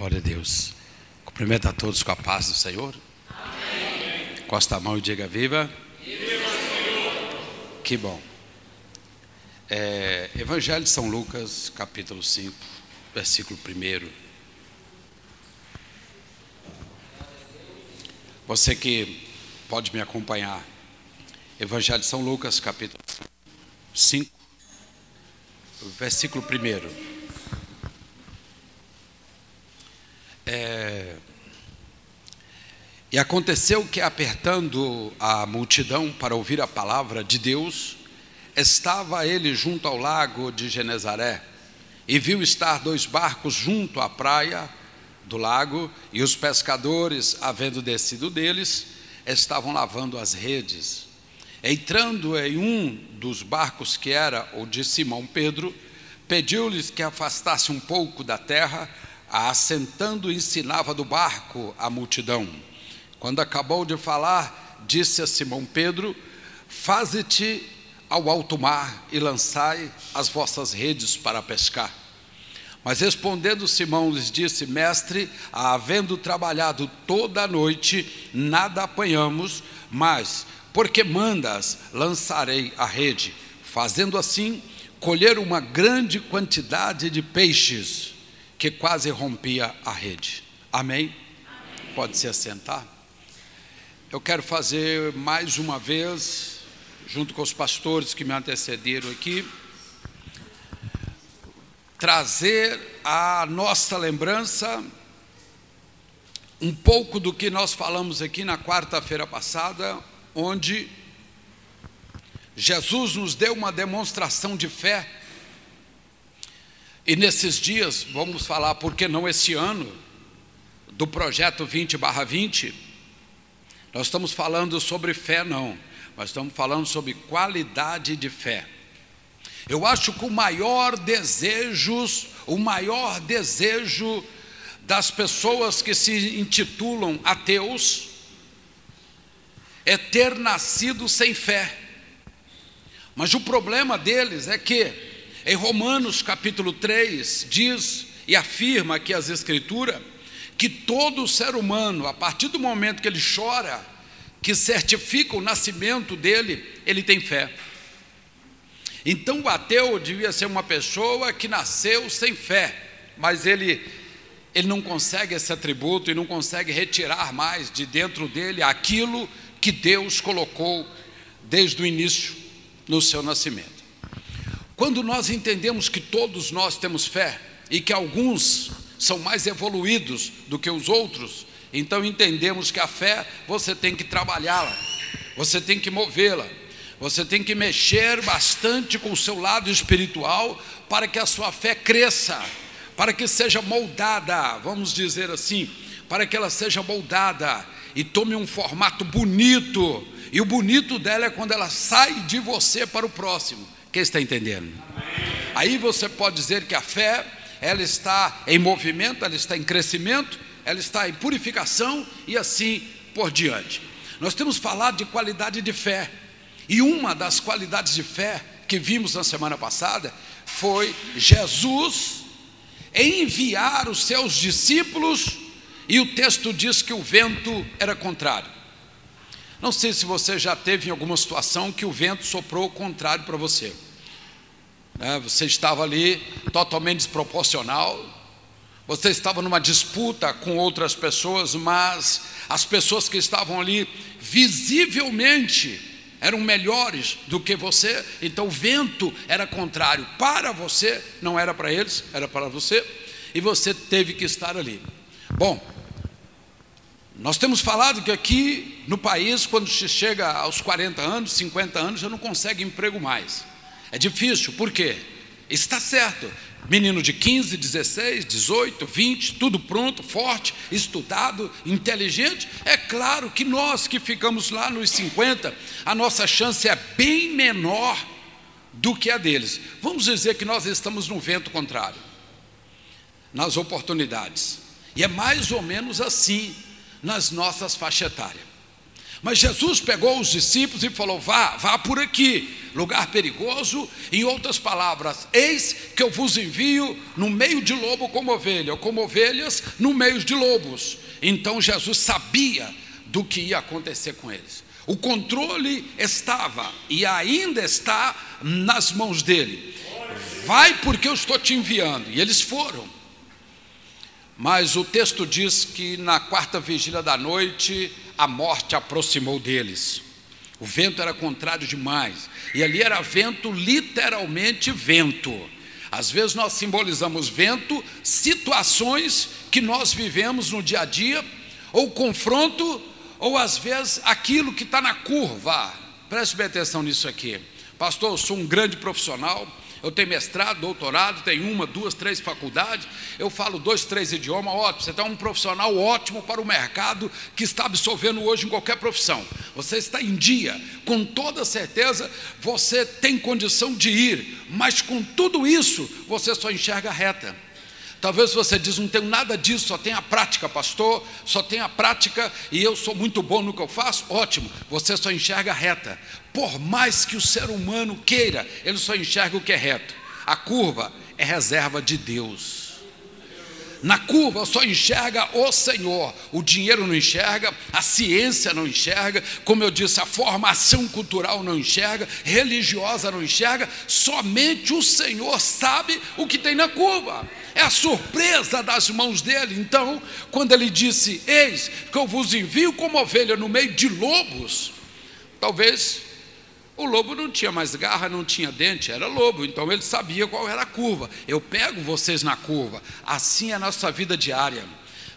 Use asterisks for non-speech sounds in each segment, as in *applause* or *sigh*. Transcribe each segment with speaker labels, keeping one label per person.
Speaker 1: Glória a Deus. Cumprimento a todos com a paz do Senhor. Amém. Costa a mão e diga viva. Viva Senhor. Que bom. É, Evangelho de São Lucas, capítulo 5, versículo 1. Você que pode me acompanhar. Evangelho de São Lucas, capítulo 5, versículo 1. É... E aconteceu que, apertando a multidão para ouvir a palavra de Deus, estava ele junto ao lago de Genezaré e viu estar dois barcos junto à praia do lago, e os pescadores, havendo descido deles, estavam lavando as redes. Entrando em um dos barcos que era o de Simão Pedro, pediu-lhes que afastasse um pouco da terra assentando, ensinava do barco a multidão. Quando acabou de falar, disse a Simão Pedro: Faze-te ao alto mar e lançai as vossas redes para pescar. Mas respondendo Simão lhes disse: Mestre, havendo trabalhado toda a noite, nada apanhamos, mas porque mandas, lançarei a rede. Fazendo assim, colher uma grande quantidade de peixes que quase rompia a rede. Amém? Amém? Pode se assentar. Eu quero fazer mais uma vez, junto com os pastores que me antecederam aqui, trazer a nossa lembrança um pouco do que nós falamos aqui na quarta-feira passada, onde Jesus nos deu uma demonstração de fé e nesses dias, vamos falar, por que não esse ano, do projeto 20/20, nós estamos falando sobre fé, não, mas estamos falando sobre qualidade de fé. Eu acho que o maior desejo, o maior desejo das pessoas que se intitulam ateus é ter nascido sem fé. Mas o problema deles é que em Romanos capítulo 3, diz e afirma aqui as Escrituras que todo ser humano, a partir do momento que ele chora, que certifica o nascimento dele, ele tem fé. Então o ateu devia ser uma pessoa que nasceu sem fé, mas ele, ele não consegue esse atributo e não consegue retirar mais de dentro dele aquilo que Deus colocou desde o início no seu nascimento. Quando nós entendemos que todos nós temos fé e que alguns são mais evoluídos do que os outros, então entendemos que a fé você tem que trabalhá-la, você tem que movê-la, você tem que mexer bastante com o seu lado espiritual para que a sua fé cresça, para que seja moldada, vamos dizer assim, para que ela seja moldada e tome um formato bonito. E o bonito dela é quando ela sai de você para o próximo. Quem está entendendo? Aí você pode dizer que a fé, ela está em movimento, ela está em crescimento, ela está em purificação e assim por diante. Nós temos falado de qualidade de fé, e uma das qualidades de fé que vimos na semana passada foi Jesus enviar os seus discípulos, e o texto diz que o vento era contrário. Não sei se você já teve em alguma situação que o vento soprou o contrário para você. Né? Você estava ali totalmente desproporcional. Você estava numa disputa com outras pessoas, mas as pessoas que estavam ali visivelmente eram melhores do que você, então o vento era contrário para você, não era para eles, era para você, e você teve que estar ali. Bom, nós temos falado que aqui no país, quando se chega aos 40 anos, 50 anos, já não consegue emprego mais. É difícil, por quê? Está certo. Menino de 15, 16, 18, 20, tudo pronto, forte, estudado, inteligente. É claro que nós que ficamos lá nos 50, a nossa chance é bem menor do que a deles. Vamos dizer que nós estamos no vento contrário, nas oportunidades. E é mais ou menos assim nas nossas faixas etárias. Mas Jesus pegou os discípulos e falou: vá, vá por aqui, lugar perigoso. Em outras palavras, eis que eu vos envio no meio de lobo como ovelha, ou como ovelhas no meio de lobos. Então Jesus sabia do que ia acontecer com eles. O controle estava e ainda está nas mãos dele. Vai porque eu estou te enviando. E eles foram. Mas o texto diz que na quarta vigília da noite, a morte aproximou deles. O vento era contrário demais. E ali era vento, literalmente vento. Às vezes nós simbolizamos vento, situações que nós vivemos no dia a dia, ou confronto, ou às vezes aquilo que está na curva. Preste bem atenção nisso aqui. Pastor, eu sou um grande profissional, eu tenho mestrado, doutorado, tenho uma, duas, três faculdades, eu falo dois, três idiomas, ótimo, você está um profissional ótimo para o mercado que está absorvendo hoje em qualquer profissão. Você está em dia, com toda certeza você tem condição de ir, mas com tudo isso você só enxerga reta. Talvez você diz, não tenho nada disso, só tem a prática, pastor, só tem a prática e eu sou muito bom no que eu faço. Ótimo, você só enxerga reta. Por mais que o ser humano queira, ele só enxerga o que é reto. A curva é reserva de Deus. Na curva só enxerga o Senhor. O dinheiro não enxerga, a ciência não enxerga, como eu disse, a formação cultural não enxerga, religiosa não enxerga, somente o Senhor sabe o que tem na curva. É a surpresa das mãos dele. Então, quando ele disse: Eis que eu vos envio como ovelha no meio de lobos, talvez o lobo não tinha mais garra, não tinha dente, era lobo, então ele sabia qual era a curva. Eu pego vocês na curva. Assim é a nossa vida diária.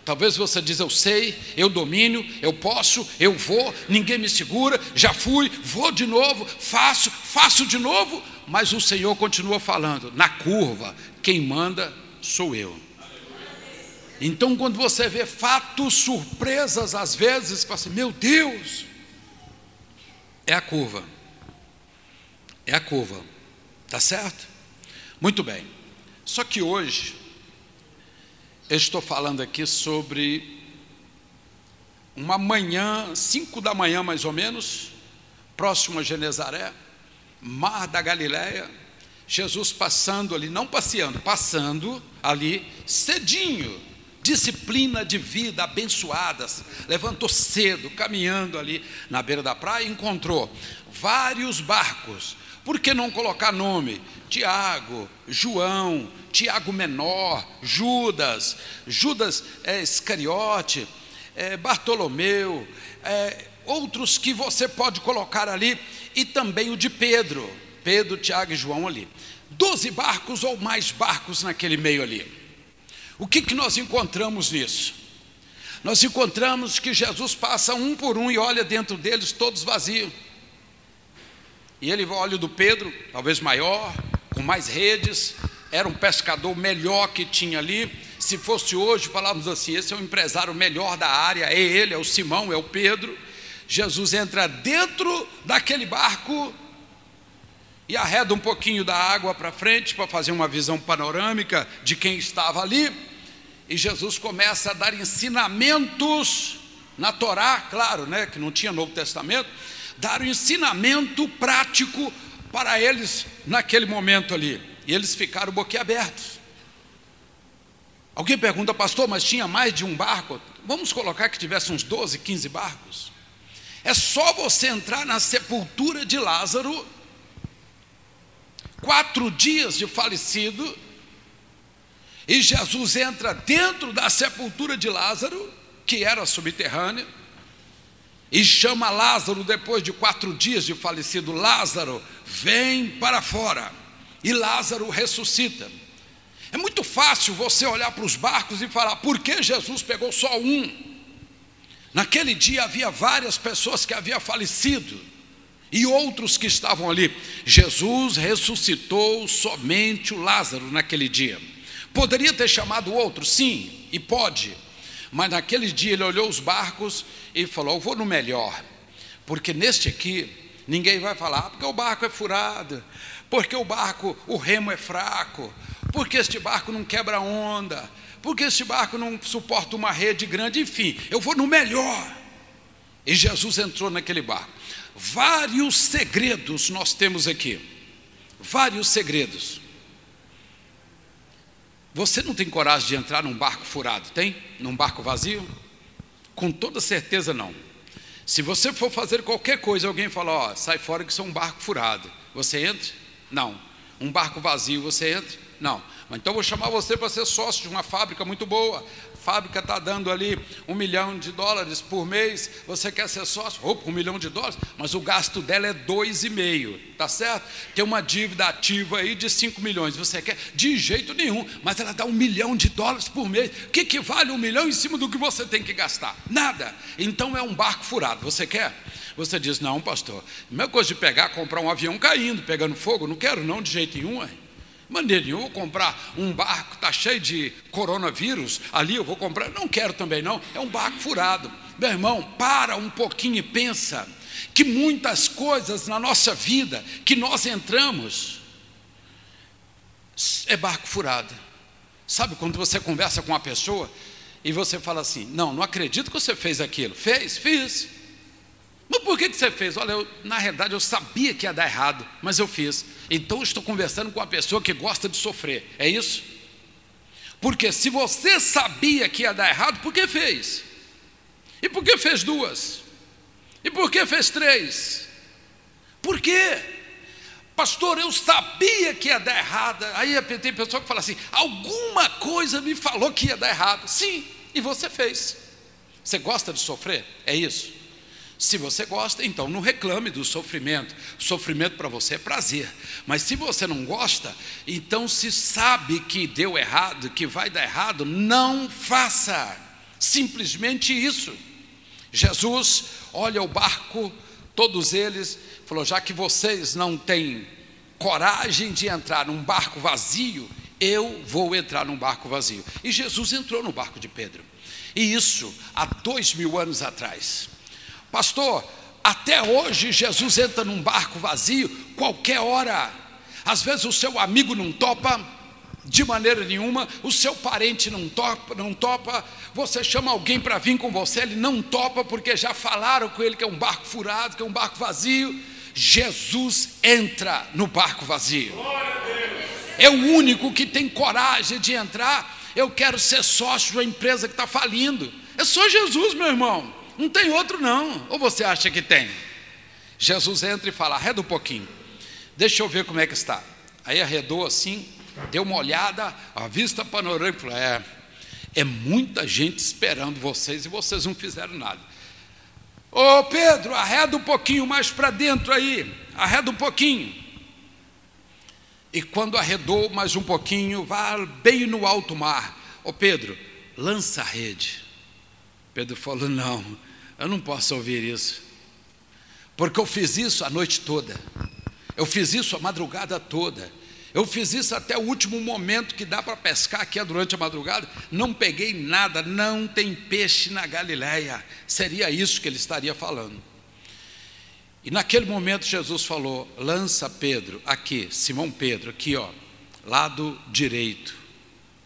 Speaker 1: Talvez você diz, eu sei, eu domino, eu posso, eu vou, ninguém me segura, já fui, vou de novo, faço, faço de novo, mas o Senhor continua falando, na curva, quem manda sou eu. Então, quando você vê fatos, surpresas, às vezes, você fala assim: meu Deus, é a curva. É a curva. Tá certo? Muito bem. Só que hoje, eu estou falando aqui sobre uma manhã, cinco da manhã mais ou menos, próximo a Genezaré, mar da Galileia, Jesus passando ali, não passeando, passando ali, cedinho, disciplina de vida abençoadas, levantou cedo, caminhando ali na beira da praia, encontrou vários barcos. Por que não colocar nome? Tiago, João, Tiago Menor, Judas, Judas é, Iscariote, é, Bartolomeu, é, outros que você pode colocar ali, e também o de Pedro, Pedro, Tiago e João ali. Doze barcos ou mais barcos naquele meio ali. O que, que nós encontramos nisso? Nós encontramos que Jesus passa um por um e olha dentro deles todos vazios. E ele olha o do Pedro, talvez maior, com mais redes, era um pescador melhor que tinha ali. Se fosse hoje, falávamos assim: esse é o empresário melhor da área, é ele, é o Simão, é o Pedro. Jesus entra dentro daquele barco e arreda um pouquinho da água para frente para fazer uma visão panorâmica de quem estava ali. E Jesus começa a dar ensinamentos na Torá, claro, né, que não tinha Novo Testamento, dar um ensinamento prático para eles naquele momento ali. E eles ficaram boquiabertos. Alguém pergunta, pastor, mas tinha mais de um barco? Vamos colocar que tivesse uns 12, 15 barcos. É só você entrar na sepultura de Lázaro quatro dias de falecido, e Jesus entra dentro da sepultura de Lázaro, que era subterrânea, e chama Lázaro depois de quatro dias de falecido: Lázaro, vem para fora. E Lázaro ressuscita. É muito fácil você olhar para os barcos e falar: por que Jesus pegou só um? Naquele dia havia várias pessoas que haviam falecido e outros que estavam ali. Jesus ressuscitou somente o Lázaro naquele dia. Poderia ter chamado outro, sim, e pode, mas naquele dia ele olhou os barcos e falou: Eu vou no melhor, porque neste aqui ninguém vai falar, porque o barco é furado, porque o barco, o remo é fraco, porque este barco não quebra onda, porque este barco não suporta uma rede grande, enfim, eu vou no melhor. E Jesus entrou naquele barco. Vários segredos nós temos aqui. Vários segredos. Você não tem coragem de entrar num barco furado, tem? Num barco vazio? Com toda certeza não. Se você for fazer qualquer coisa, alguém fala, ó, sai fora que isso é um barco furado. Você entra? Não. Um barco vazio, você entra? Não. Então vou chamar você para ser sócio de uma fábrica muito boa fábrica está dando ali um milhão de dólares por mês, você quer ser sócio? Opa, um milhão de dólares, mas o gasto dela é dois e meio, tá certo? Tem uma dívida ativa aí de cinco milhões, você quer? De jeito nenhum, mas ela dá um milhão de dólares por mês. O que, que vale um milhão em cima do que você tem que gastar? Nada. Então é um barco furado, você quer? Você diz, não, pastor, é coisa de pegar, comprar um avião caindo, pegando fogo, não quero não de jeito nenhum. Hein? Maneira nenhuma, vou comprar um barco, está cheio de coronavírus, ali eu vou comprar. Não quero também, não. É um barco furado. Meu irmão, para um pouquinho e pensa que muitas coisas na nossa vida que nós entramos é barco furado. Sabe quando você conversa com uma pessoa e você fala assim: Não, não acredito que você fez aquilo. Fez? Fiz. Mas por que, que você fez? Olha, eu, na realidade eu sabia que ia dar errado, mas eu fiz. Então eu estou conversando com uma pessoa que gosta de sofrer. É isso? Porque se você sabia que ia dar errado, por que fez? E por que fez duas? E por que fez três? Por quê? Pastor, eu sabia que ia dar errado. Aí tem pessoa que fala assim: alguma coisa me falou que ia dar errado. Sim, e você fez. Você gosta de sofrer? É isso? Se você gosta, então não reclame do sofrimento. Sofrimento para você é prazer. Mas se você não gosta, então se sabe que deu errado, que vai dar errado, não faça. Simplesmente isso. Jesus olha o barco, todos eles, falou: já que vocês não têm coragem de entrar num barco vazio, eu vou entrar num barco vazio. E Jesus entrou no barco de Pedro. E isso há dois mil anos atrás. Pastor, até hoje Jesus entra num barco vazio, qualquer hora. Às vezes o seu amigo não topa, de maneira nenhuma, o seu parente não topa, não topa, você chama alguém para vir com você, ele não topa porque já falaram com ele que é um barco furado, que é um barco vazio. Jesus entra no barco vazio. É o único que tem coragem de entrar. Eu quero ser sócio de uma empresa que está falindo. É só Jesus, meu irmão. Não tem outro não. Ou você acha que tem? Jesus entra e fala: arreda um pouquinho. Deixa eu ver como é que está. Aí arredou assim, deu uma olhada, a vista panorâmica, falou: é, é muita gente esperando vocês e vocês não fizeram nada. Ô Pedro, arreda um pouquinho mais para dentro aí, arreda um pouquinho. E quando arredou mais um pouquinho, vá bem no alto mar. Ô Pedro, lança a rede. Pedro falou: Não, eu não posso ouvir isso, porque eu fiz isso a noite toda, eu fiz isso a madrugada toda, eu fiz isso até o último momento que dá para pescar, é durante a madrugada, não peguei nada, não tem peixe na Galileia. Seria isso que ele estaria falando. E naquele momento Jesus falou: lança Pedro, aqui, Simão Pedro, aqui ó, lado direito,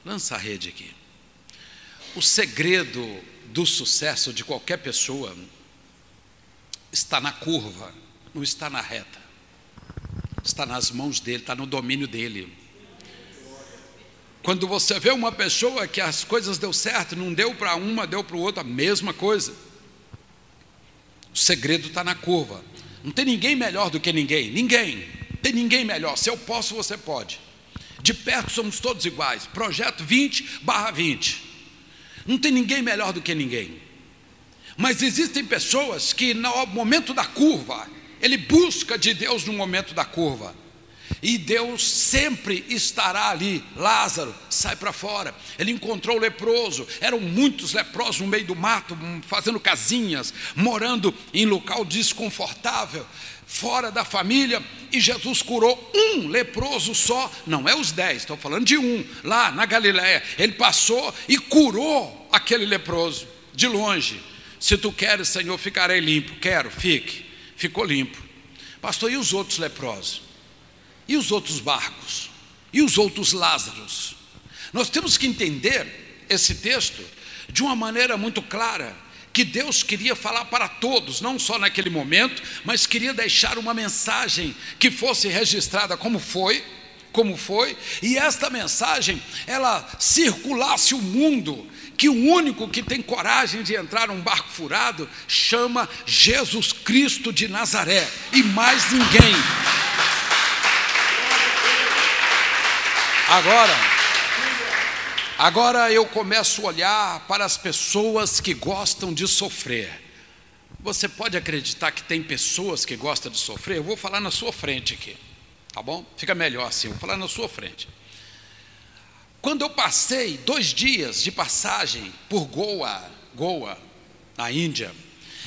Speaker 1: lança a rede aqui. O segredo do sucesso de qualquer pessoa está na curva, não está na reta. Está nas mãos dele, está no domínio dele. Quando você vê uma pessoa que as coisas deu certo, não deu para uma, deu para o outro, a mesma coisa. O segredo está na curva. Não tem ninguém melhor do que ninguém. Ninguém. Tem ninguém melhor. Se eu posso, você pode. De perto somos todos iguais. Projeto 20 barra 20. Não tem ninguém melhor do que ninguém. Mas existem pessoas que no momento da curva, ele busca de Deus no momento da curva. E Deus sempre estará ali. Lázaro, sai para fora. Ele encontrou o leproso. Eram muitos leprosos no meio do mato, fazendo casinhas, morando em local desconfortável fora da família, e Jesus curou um leproso só, não é os dez, estou falando de um, lá na Galiléia. Ele passou e curou aquele leproso, de longe. Se tu queres, Senhor, ficarei limpo. Quero, fique. Ficou limpo. Pastor, e os outros leprosos? E os outros barcos? E os outros Lázaros? Nós temos que entender esse texto de uma maneira muito clara que Deus queria falar para todos, não só naquele momento, mas queria deixar uma mensagem que fosse registrada como foi, como foi, e esta mensagem ela circulasse o mundo, que o único que tem coragem de entrar num barco furado chama Jesus Cristo de Nazaré e mais ninguém. Agora, agora eu começo a olhar para as pessoas que gostam de sofrer. Você pode acreditar que tem pessoas que gostam de sofrer? Eu vou falar na sua frente aqui, tá bom? Fica melhor assim, vou falar na sua frente. Quando eu passei dois dias de passagem por Goa, Goa, na Índia,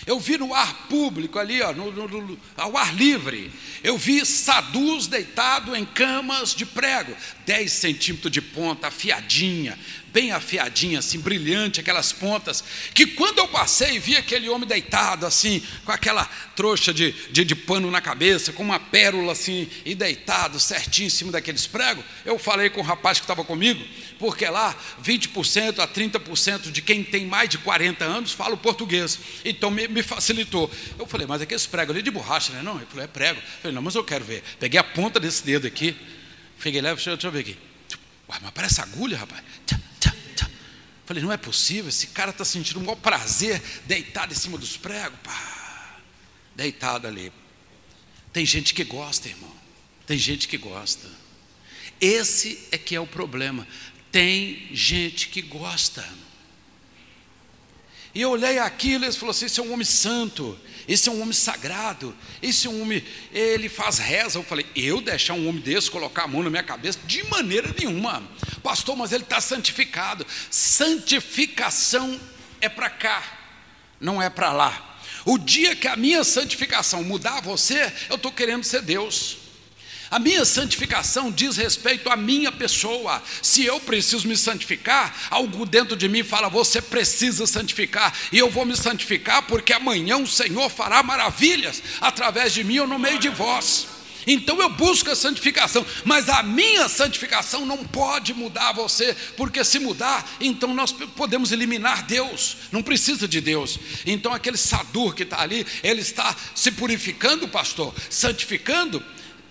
Speaker 1: eu vi no ar público ali, ó, no, no, no, ao ar livre, eu vi sadus deitado em camas de prego, 10 centímetros de ponta, afiadinha, bem afiadinha, assim, brilhante, aquelas pontas, que quando eu passei, vi aquele homem deitado, assim, com aquela trouxa de, de, de pano na cabeça, com uma pérola assim, e deitado certinho em cima daqueles pregos, eu falei com o rapaz que estava comigo, porque lá 20% a 30% de quem tem mais de 40 anos fala o português. Então me, me, facilitou. Eu falei, mas aqueles pregos ali de borracha, né? Não, ele falou, é prego. Eu falei, não, mas eu quero ver. Peguei a ponta desse dedo aqui, peguei lá, deixa, eu ver aqui. Ué, mas parece agulha, rapaz. Falei, não é possível, esse cara está sentindo um maior prazer deitado em cima dos pregos, pá, deitado ali. Tem gente que gosta, irmão. Tem gente que gosta. Esse é que é o problema. Tem gente que gosta. E eu olhei aquilo e ele falou assim: esse é um homem santo, esse é um homem sagrado, esse é um homem, ele faz reza. Eu falei, eu deixar um homem desse colocar a mão na minha cabeça? De maneira nenhuma. Pastor, mas ele está santificado. Santificação é para cá, não é para lá. O dia que a minha santificação mudar você, eu estou querendo ser Deus. A minha santificação diz respeito à minha pessoa. Se eu preciso me santificar, algo dentro de mim fala: você precisa santificar, e eu vou me santificar porque amanhã o Senhor fará maravilhas através de mim ou no meio de vós. Então eu busco a santificação, mas a minha santificação não pode mudar você, porque se mudar, então nós podemos eliminar Deus, não precisa de Deus. Então aquele sadur que está ali, ele está se purificando, pastor, santificando,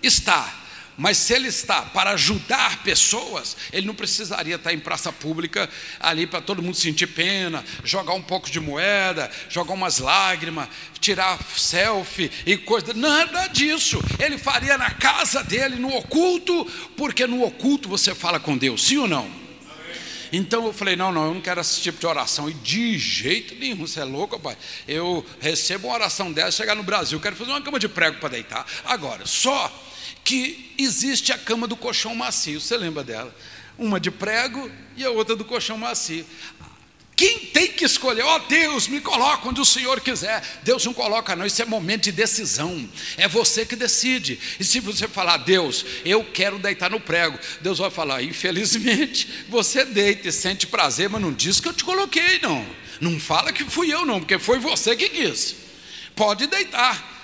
Speaker 1: Está. Mas se ele está para ajudar pessoas, ele não precisaria estar em praça pública ali para todo mundo sentir pena, jogar um pouco de moeda, jogar umas lágrimas, tirar selfie e coisa. Nada disso. Ele faria na casa dele, no oculto, porque no oculto você fala com Deus, sim ou não? Então eu falei: não, não, eu não quero esse tipo de oração. E de jeito nenhum, você é louco, pai. Eu recebo uma oração dessa, chegar no Brasil, quero fazer uma cama de prego para deitar. Agora, só que existe a cama do colchão macio, você lembra dela? Uma de prego e a outra do colchão macio. Quem tem que escolher? Ó oh, Deus, me coloca onde o Senhor quiser. Deus não coloca, não. Isso é momento de decisão. É você que decide. E se você falar, Deus, eu quero deitar no prego, Deus vai falar, infelizmente, você deita e sente prazer, mas não diz que eu te coloquei, não. Não fala que fui eu, não, porque foi você que quis. Pode deitar.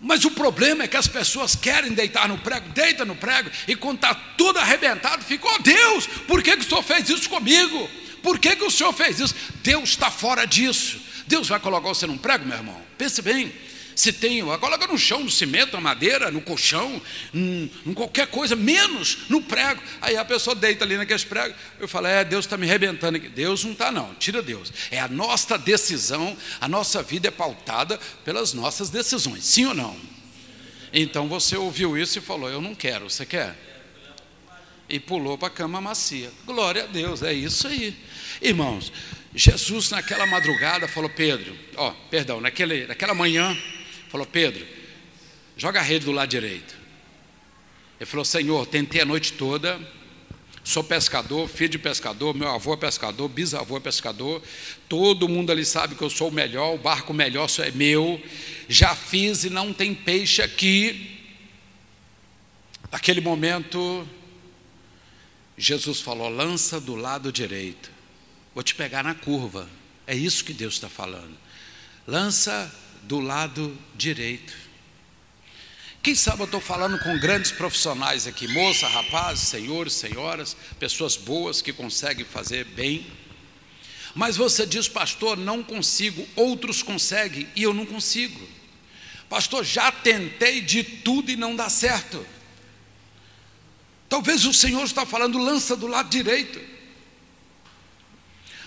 Speaker 1: Mas o problema é que as pessoas querem deitar no prego, deita no prego, e quando está tudo arrebentado, fica, oh Deus, por que, que o Senhor fez isso comigo? Por que, que o Senhor fez isso? Deus está fora disso. Deus vai colocar você num prego, meu irmão? Pense bem. Se tem, coloca no chão, no cimento, na madeira, no colchão, em, em, qualquer coisa, menos no prego. Aí a pessoa deita ali naqueles pregos. Eu falo, é, Deus está me arrebentando aqui. Deus não está, não, tira Deus. É a nossa decisão, a nossa vida é pautada pelas nossas decisões, sim ou não? Então você ouviu isso e falou, eu não quero, você quer? E pulou para a cama macia. Glória a Deus, é isso aí. Irmãos, Jesus naquela madrugada falou, Pedro, ó, perdão, naquele, naquela manhã, Falou, Pedro, joga a rede do lado direito. Ele falou, Senhor, tentei a noite toda, sou pescador, filho de pescador, meu avô é pescador, bisavô é pescador, todo mundo ali sabe que eu sou o melhor, o barco melhor só é meu, já fiz e não tem peixe aqui. Naquele momento, Jesus falou: lança do lado direito, vou te pegar na curva. É isso que Deus está falando. Lança do lado direito. Quem sabe eu estou falando com grandes profissionais aqui, moça, rapazes, senhores, senhoras, pessoas boas que conseguem fazer bem. Mas você diz, pastor, não consigo, outros conseguem e eu não consigo. Pastor, já tentei de tudo e não dá certo. Talvez o Senhor está falando, lança do lado direito.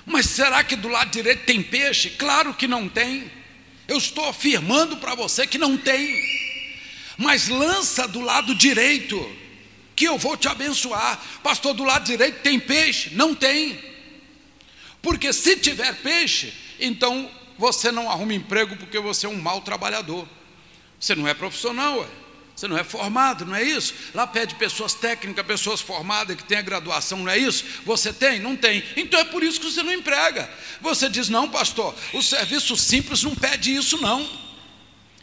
Speaker 1: Mas será que do lado direito tem peixe? Claro que não tem. Eu estou afirmando para você que não tem. Mas lança do lado direito, que eu vou te abençoar. Pastor, do lado direito tem peixe? Não tem. Porque se tiver peixe, então você não arruma emprego porque você é um mau trabalhador. Você não é profissional, ué. Você não é formado, não é isso? Lá pede pessoas técnicas, pessoas formadas que têm a graduação, não é isso? Você tem? Não tem. Então é por isso que você não emprega. Você diz, não, pastor, o serviço simples não pede isso, não.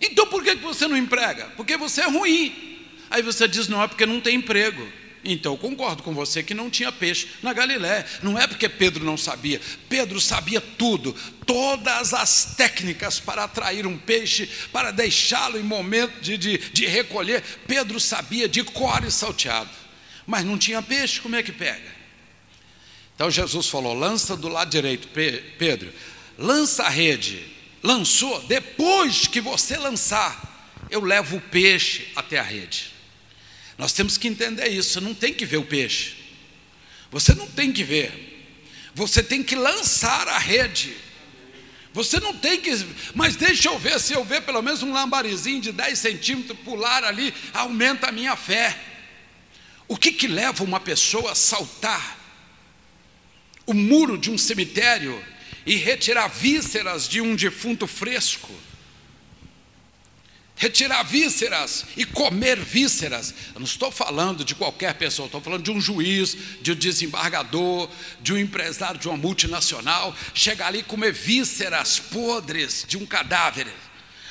Speaker 1: Então por que você não emprega? Porque você é ruim. Aí você diz, não, é porque não tem emprego. Então, eu concordo com você que não tinha peixe na Galiléia. Não é porque Pedro não sabia. Pedro sabia tudo, todas as técnicas para atrair um peixe, para deixá-lo em momento de, de, de, recolher. Pedro sabia de cor e salteado. Mas não tinha peixe, como é que pega? Então Jesus falou: lança do lado direito, Pedro, lança a rede. Lançou, depois que você lançar, eu levo o peixe até a rede. Nós temos que entender isso. Você não tem que ver o peixe. Você não tem que ver. Você tem que lançar a rede. Você não tem que. Mas deixa eu ver, se eu ver pelo menos um lambarizinho de 10 centímetros pular ali, aumenta a minha fé. O que, que leva uma pessoa a saltar o muro de um cemitério e retirar vísceras de um defunto fresco? Retirar vísceras e comer vísceras. Eu não estou falando de qualquer pessoa, estou falando de um juiz, de um desembargador, de um empresário de uma multinacional, chegar ali e comer vísceras podres de um cadáver.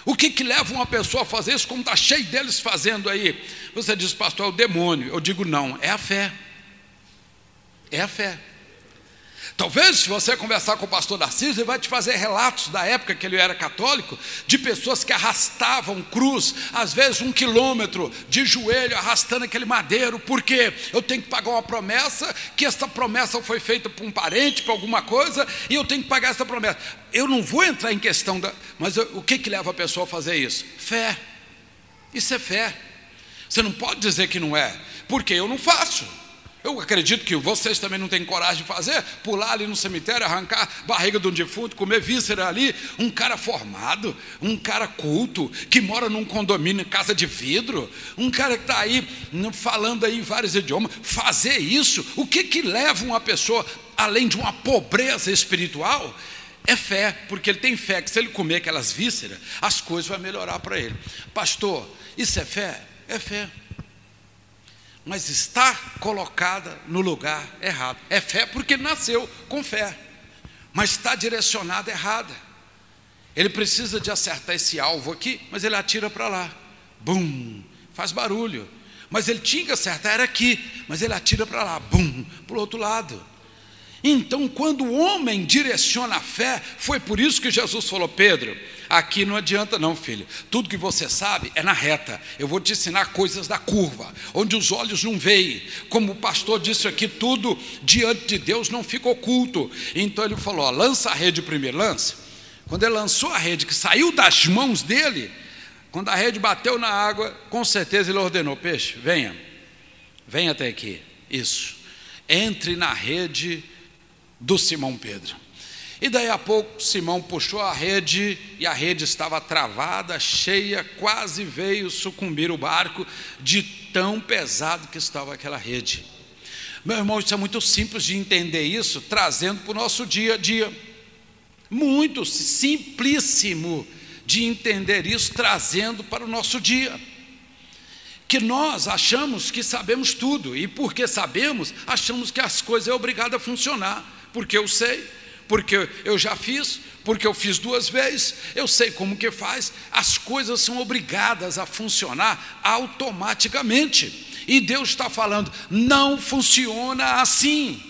Speaker 1: O que, que leva uma pessoa a fazer isso, como está cheio deles fazendo aí? Você diz, pastor, é o demônio. Eu digo, não, é a fé. É a fé. Talvez, se você conversar com o pastor Narciso, ele vai te fazer relatos da época que ele era católico, de pessoas que arrastavam cruz, às vezes um quilômetro de joelho, arrastando aquele madeiro, porque eu tenho que pagar uma promessa, que essa promessa foi feita por um parente, por alguma coisa, e eu tenho que pagar essa promessa. Eu não vou entrar em questão da. Mas o que, que leva a pessoa a fazer isso? Fé. Isso é fé. Você não pode dizer que não é, porque eu não faço. Eu acredito que vocês também não têm coragem de fazer, pular ali no cemitério, arrancar barriga de um defunto, comer víscera ali. Um cara formado, um cara culto, que mora num condomínio, casa de vidro, um cara que está aí falando aí em vários idiomas, fazer isso, o que que leva uma pessoa, além de uma pobreza espiritual, é fé, porque ele tem fé que se ele comer aquelas vísceras, as coisas vão melhorar para ele. Pastor, isso é fé? É fé mas está colocada no lugar errado. É fé porque nasceu com fé, mas está direcionada errada. Ele precisa de acertar esse alvo aqui, mas ele atira para lá. Bum! Faz barulho. Mas ele tinha que acertar, era aqui, mas ele atira para lá, bum, para o outro lado. Então, quando o homem direciona a fé, foi por isso que Jesus falou: Pedro, aqui não adianta, não, filho. Tudo que você sabe é na reta. Eu vou te ensinar coisas da curva, onde os olhos não veem. Como o pastor disse aqui, tudo diante de Deus não fica oculto. Então ele falou: ó, lança a rede primeiro, lança. Quando ele lançou a rede, que saiu das mãos dele, quando a rede bateu na água, com certeza ele ordenou: peixe, venha, venha até aqui. Isso. Entre na rede do Simão Pedro. E daí a pouco Simão puxou a rede e a rede estava travada, cheia, quase veio sucumbir o barco de tão pesado que estava aquela rede. Meu irmão, isso é muito simples de entender isso, trazendo para o nosso dia a dia. Muito simplíssimo de entender isso, trazendo para o nosso dia. Que nós achamos que sabemos tudo, e porque sabemos, achamos que as coisas é obrigado a funcionar porque eu sei, porque eu já fiz, porque eu fiz duas vezes, eu sei como que faz, as coisas são obrigadas a funcionar automaticamente. E Deus está falando, não funciona assim.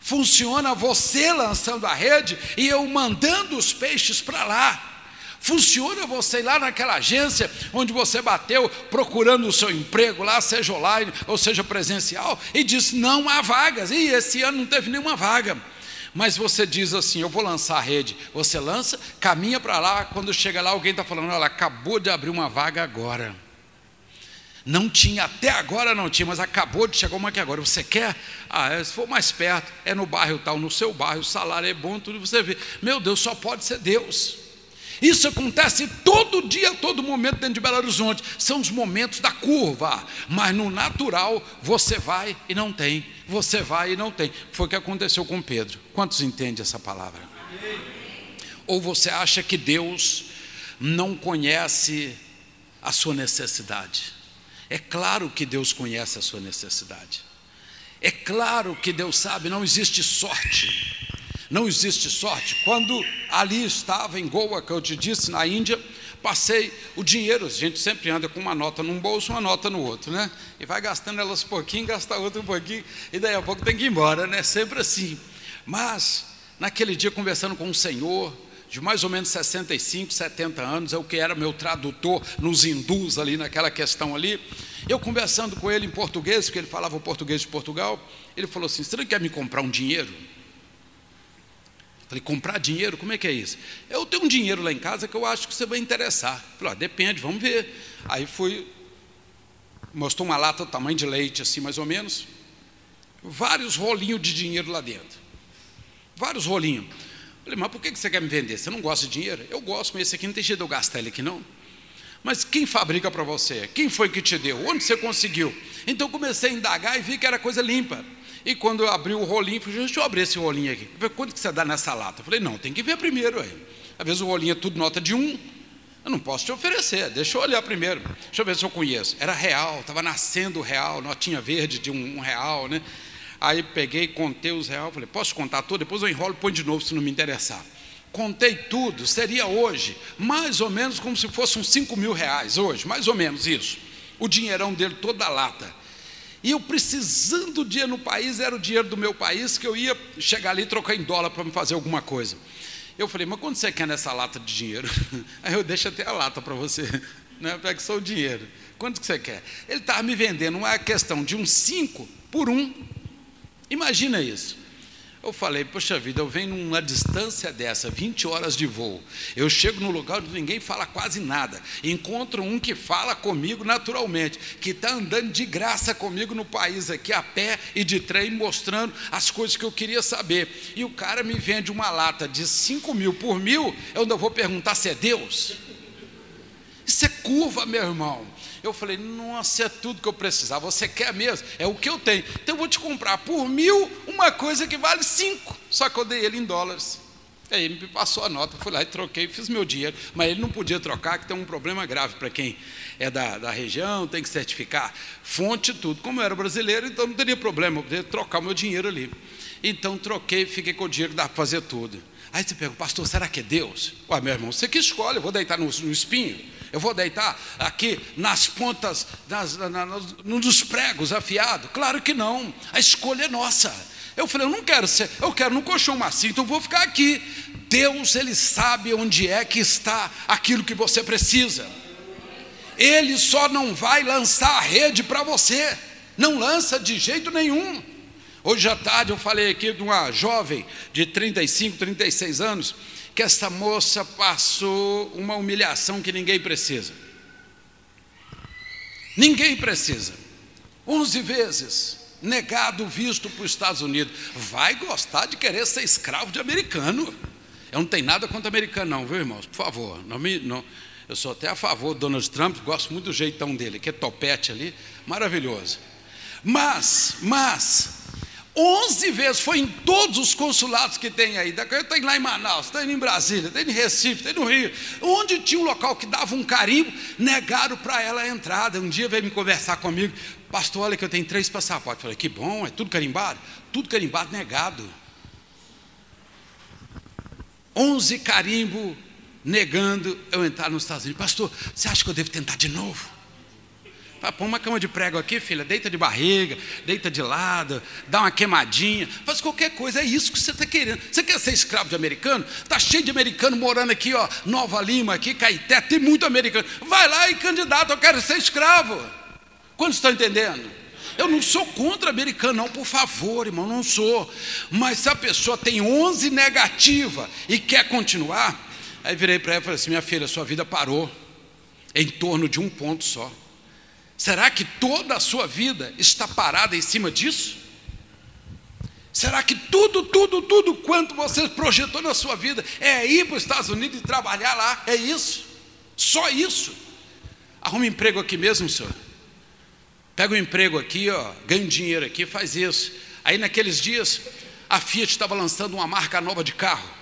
Speaker 1: Funciona você lançando a rede e eu mandando os peixes para lá. Funciona você ir lá naquela agência onde você bateu procurando o seu emprego lá, seja online ou seja presencial, e diz: não há vagas. E esse ano não teve nenhuma vaga. Mas você diz assim: eu vou lançar a rede. Você lança, caminha para lá, quando chega lá, alguém está falando: olha, acabou de abrir uma vaga agora. Não tinha, até agora não tinha, mas acabou de chegar uma aqui agora. Você quer? Ah, é, se for mais perto, é no bairro tal, no seu bairro, o salário é bom, tudo você vê. Meu Deus, só pode ser Deus. Isso acontece todo dia, todo momento dentro de Belo Horizonte. São os momentos da curva. Mas no natural, você vai e não tem. Você vai e não tem. Foi o que aconteceu com Pedro. Quantos entendem essa palavra? Ou você acha que Deus não conhece a sua necessidade? É claro que Deus conhece a sua necessidade. É claro que Deus sabe, não existe sorte. Não existe sorte. Quando ali estava em Goa, que eu te disse, na Índia, passei o dinheiro. A gente sempre anda com uma nota num bolso, uma nota no outro, né? E vai gastando elas um pouquinho, gasta outra um pouquinho, e daí a pouco tem que ir embora, né? Sempre assim. Mas, naquele dia, conversando com o Senhor, de mais ou menos 65, 70 anos, é o que era meu tradutor nos hindus ali naquela questão ali. Eu conversando com ele em português, porque ele falava o português de Portugal, ele falou assim: Você não quer me comprar um dinheiro? Falei, comprar dinheiro, como é que é isso? Eu tenho um dinheiro lá em casa que eu acho que você vai interessar. Falei, ah, depende, vamos ver. Aí fui, mostrou uma lata do tamanho de leite, assim mais ou menos, vários rolinhos de dinheiro lá dentro. Vários rolinhos. Falei, mas por que você quer me vender? Você não gosta de dinheiro? Eu gosto, mas esse aqui não tem jeito de eu gastar ele aqui não. Mas quem fabrica para você? Quem foi que te deu? Onde você conseguiu? Então comecei a indagar e vi que era coisa limpa. E quando eu abri o rolinho, falei, deixa eu abrir esse rolinho aqui. Falei, quanto que você dá nessa lata? Eu falei, não, tem que ver primeiro aí. Às vezes o rolinho é tudo nota de um. Eu não posso te oferecer, deixa eu olhar primeiro. Deixa eu ver se eu conheço. Era real, estava nascendo real, notinha verde de um, um real, né? Aí peguei, contei os reais, falei, posso contar tudo? Depois eu enrolo e põe de novo se não me interessar. Contei tudo, seria hoje, mais ou menos como se fossem uns 5 mil reais hoje, mais ou menos isso. O dinheirão dele toda a lata. E eu precisando de dinheiro no país, era o dinheiro do meu país, que eu ia chegar ali e trocar em dólar para me fazer alguma coisa. Eu falei, mas quando você quer nessa lata de dinheiro? *laughs* Aí eu deixo até a lata para você, *laughs* né? pega só o dinheiro. Quanto que você quer? Ele estava me vendendo uma questão de um 5 por um. Imagina isso. Eu falei, poxa vida, eu venho numa distância dessa, 20 horas de voo. Eu chego no lugar onde ninguém fala quase nada. Encontro um que fala comigo naturalmente, que está andando de graça comigo no país aqui, a pé e de trem, mostrando as coisas que eu queria saber. E o cara me vende uma lata de 5 mil por mil, eu ainda vou perguntar se é Deus. Isso é curva, meu irmão. Eu falei, nossa, é tudo que eu precisava. Você quer mesmo? É o que eu tenho. Então eu vou te comprar por mil uma coisa que vale cinco. Só que eu dei ele em dólares. Aí ele me passou a nota, fui lá e troquei, fiz meu dinheiro. Mas ele não podia trocar, que tem um problema grave para quem é da, da região, tem que certificar fonte tudo. Como eu era brasileiro, então não teria problema, eu poderia trocar meu dinheiro ali. Então troquei, fiquei com o dinheiro dá para fazer tudo. Aí você pergunta, pastor, será que é Deus? Ué, meu irmão, você que escolhe, eu vou deitar no, no espinho. Eu vou deitar aqui nas pontas, nas, na, nos pregos afiados? Claro que não. A escolha é nossa. Eu falei, eu não quero ser, eu quero no colchão macio, então eu vou ficar aqui. Deus, Ele sabe onde é que está aquilo que você precisa. Ele só não vai lançar a rede para você. Não lança de jeito nenhum. Hoje à tarde eu falei aqui de uma jovem de 35, 36 anos que essa moça passou uma humilhação que ninguém precisa. Ninguém precisa. Onze vezes negado visto para os Estados Unidos. Vai gostar de querer ser escravo de americano. Eu não tenho nada contra americano, não, viu, irmãos? Por favor, não me. Não. Eu sou até a favor do Donald Trump, gosto muito do jeitão dele, que é topete ali, maravilhoso. Mas, mas, 11 vezes, foi em todos os consulados que tem aí. Tem lá em Manaus, tem em Brasília, tem em Recife, tem no Rio. Onde tinha um local que dava um carimbo, negaram para ela a entrada. Um dia veio me conversar comigo, pastor, olha que eu tenho três passaportes. Falei, que bom, é tudo carimbado? Tudo carimbado, negado. 11 carimbo negando eu entrar nos Estados Unidos. Pastor, você acha que eu devo tentar de novo? Põe uma cama de prego aqui, filha, deita de barriga, deita de lado, dá uma queimadinha, faz qualquer coisa, é isso que você está querendo. Você quer ser escravo de americano? Está cheio de americano morando aqui, ó, Nova Lima, aqui, Caeté, tem muito americano. Vai lá e candidato, eu quero ser escravo. Quantos estão entendendo? Eu não sou contra americano, não, por favor, irmão, não sou. Mas se a pessoa tem 11 negativa e quer continuar, aí virei para ela e falei assim: minha filha, sua vida parou em torno de um ponto só. Será que toda a sua vida está parada em cima disso? Será que tudo, tudo, tudo quanto você projetou na sua vida é ir para os Estados Unidos e trabalhar lá? É isso? Só isso? Arruma um emprego aqui mesmo, senhor. Pega um emprego aqui, ó, ganha dinheiro aqui, faz isso. Aí naqueles dias, a Fiat estava lançando uma marca nova de carro.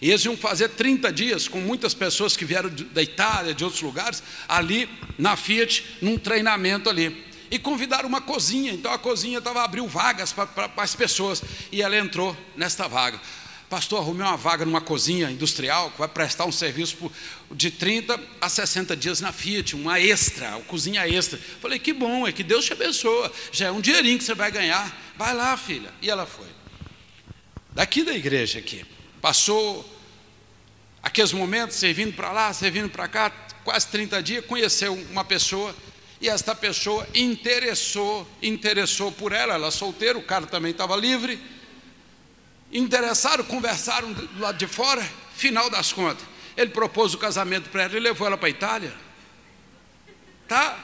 Speaker 1: E eles iam fazer 30 dias com muitas pessoas que vieram da Itália, de outros lugares, ali na Fiat, num treinamento ali e convidaram uma cozinha. Então a cozinha estava abriu vagas para as pessoas e ela entrou nesta vaga. Pastor, arrumei uma vaga numa cozinha industrial que vai prestar um serviço por, de 30 a 60 dias na Fiat, uma extra, uma cozinha extra. Falei, que bom, é que Deus te abençoa, já é um dinheirinho que você vai ganhar. Vai lá, filha. E ela foi. Daqui da igreja aqui. Passou aqueles momentos, servindo para lá, servindo para cá, quase 30 dias, conheceu uma pessoa e esta pessoa interessou, interessou por ela, ela solteira, o cara também estava livre. Interessaram, conversaram do lado de fora, final das contas. Ele propôs o casamento para ela e levou ela para a Itália. Tá?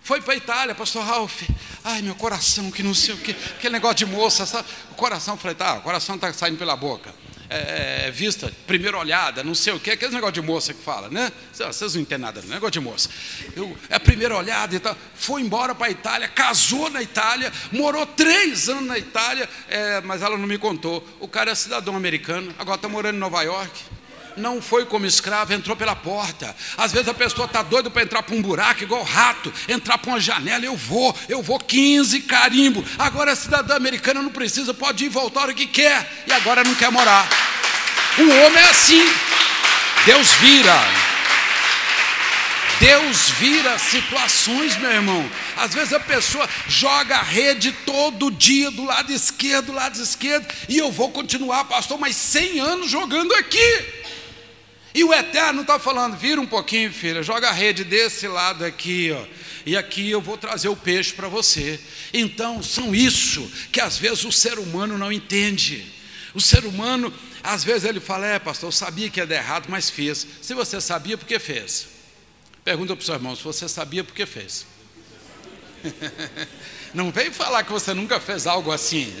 Speaker 1: Foi para a Itália, pastor Ralph. Ai, meu coração, que não sei o que, aquele negócio de moça, sabe? O coração, falei, tá, o coração está saindo pela boca. É, é, vista, primeira olhada, não sei o que, aquele negócio de moça que fala, né? Vocês não entendem nada, negócio de moça. Eu, é a primeira olhada e tal. Foi embora para a Itália, casou na Itália, morou três anos na Itália, é, mas ela não me contou. O cara é cidadão americano, agora está morando em Nova York não foi como escravo, entrou pela porta. Às vezes a pessoa está doida para entrar para um buraco, igual rato, entrar para uma janela, eu vou, eu vou 15 carimbo. Agora a cidadã americana não precisa, pode ir e voltar a hora que quer, e agora não quer morar. O homem é assim. Deus vira. Deus vira situações, meu irmão. Às vezes a pessoa joga a rede todo dia do lado esquerdo, do lado esquerdo, e eu vou continuar, pastor, mais 100 anos jogando aqui. E o Eterno está falando: vira um pouquinho, filha, joga a rede desse lado aqui, ó, e aqui eu vou trazer o peixe para você. Então, são isso que às vezes o ser humano não entende. O ser humano, às vezes ele fala: é, pastor, eu sabia que ia dar errado, mas fez. Se você sabia, por que fez? Pergunta para o seu irmão: se você sabia, por que fez? *laughs* não vem falar que você nunca fez algo assim.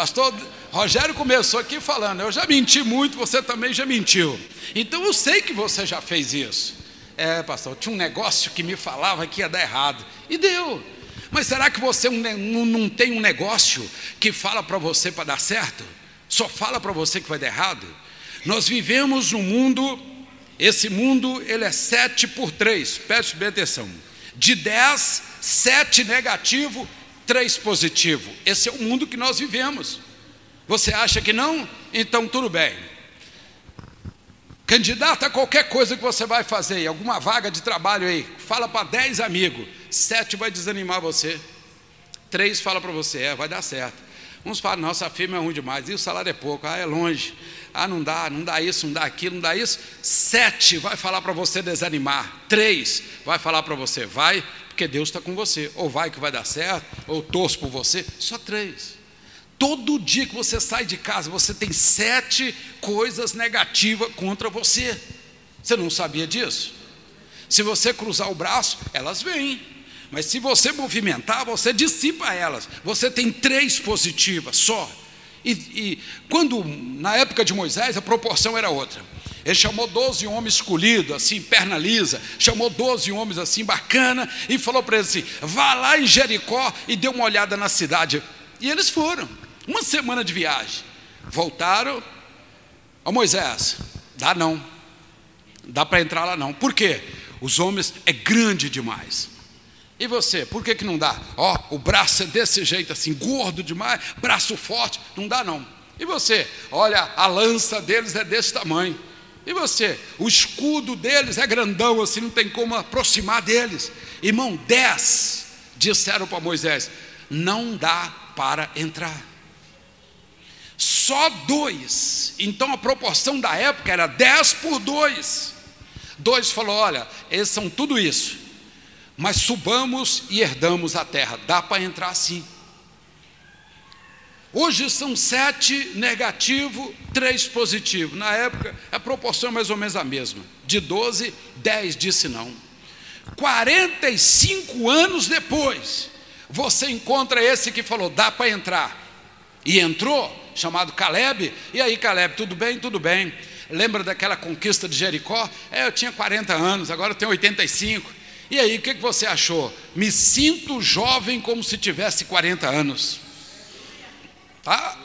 Speaker 1: Pastor Rogério começou aqui falando: Eu já menti muito, você também já mentiu. Então eu sei que você já fez isso. É, pastor, tinha um negócio que me falava que ia dar errado. E deu. Mas será que você não tem um negócio que fala para você para dar certo? Só fala para você que vai dar errado? Nós vivemos num mundo, esse mundo ele é 7 por 3, preste bem atenção. De 10, 7 negativo, 3 positivo. Esse é o mundo que nós vivemos. Você acha que não? Então tudo bem. Candidata a qualquer coisa que você vai fazer, alguma vaga de trabalho aí, fala para 10 amigos, sete vai desanimar você, três fala para você, é, vai dar certo. Uns falam, nossa firma é ruim demais, e o salário é pouco, ah, é longe, ah, não dá, não dá isso, não dá aquilo, não dá isso. Sete vai falar para você desanimar, três vai falar para você, vai, porque Deus está com você, ou vai que vai dar certo, ou torço por você, só três. Todo dia que você sai de casa, você tem sete coisas negativas contra você. Você não sabia disso? Se você cruzar o braço, elas vêm. Mas se você movimentar, você dissipa elas. Você tem três positivas só. E, e, quando, na época de Moisés, a proporção era outra. Ele chamou 12 homens escolhidos, assim, perna lisa, chamou 12 homens assim, bacana, e falou para eles assim: vá lá em Jericó e dê uma olhada na cidade. E eles foram. Uma semana de viagem. Voltaram. Ó Moisés, dá não. Dá para entrar lá não. Por quê? Os homens é grande demais. E você, por que, que não dá? Ó, o braço é desse jeito assim, gordo demais, braço forte, não dá não. E você, olha, a lança deles é desse tamanho. E você, o escudo deles é grandão assim, não tem como aproximar deles. Irmão, dez disseram para Moisés: não dá para entrar só dois. Então a proporção da época era dez por dois. Dois falou: olha, eles são tudo isso, mas subamos e herdamos a terra. Dá para entrar sim. Hoje são sete negativo, três positivo. Na época, a proporção é mais ou menos a mesma. De 12, 10 disse não. 45 anos depois, você encontra esse que falou: dá para entrar. E entrou, chamado Caleb. E aí, Caleb, tudo bem? Tudo bem. Lembra daquela conquista de Jericó? É, eu tinha 40 anos, agora eu tenho 85. E aí, o que você achou? Me sinto jovem como se tivesse 40 anos. Tá?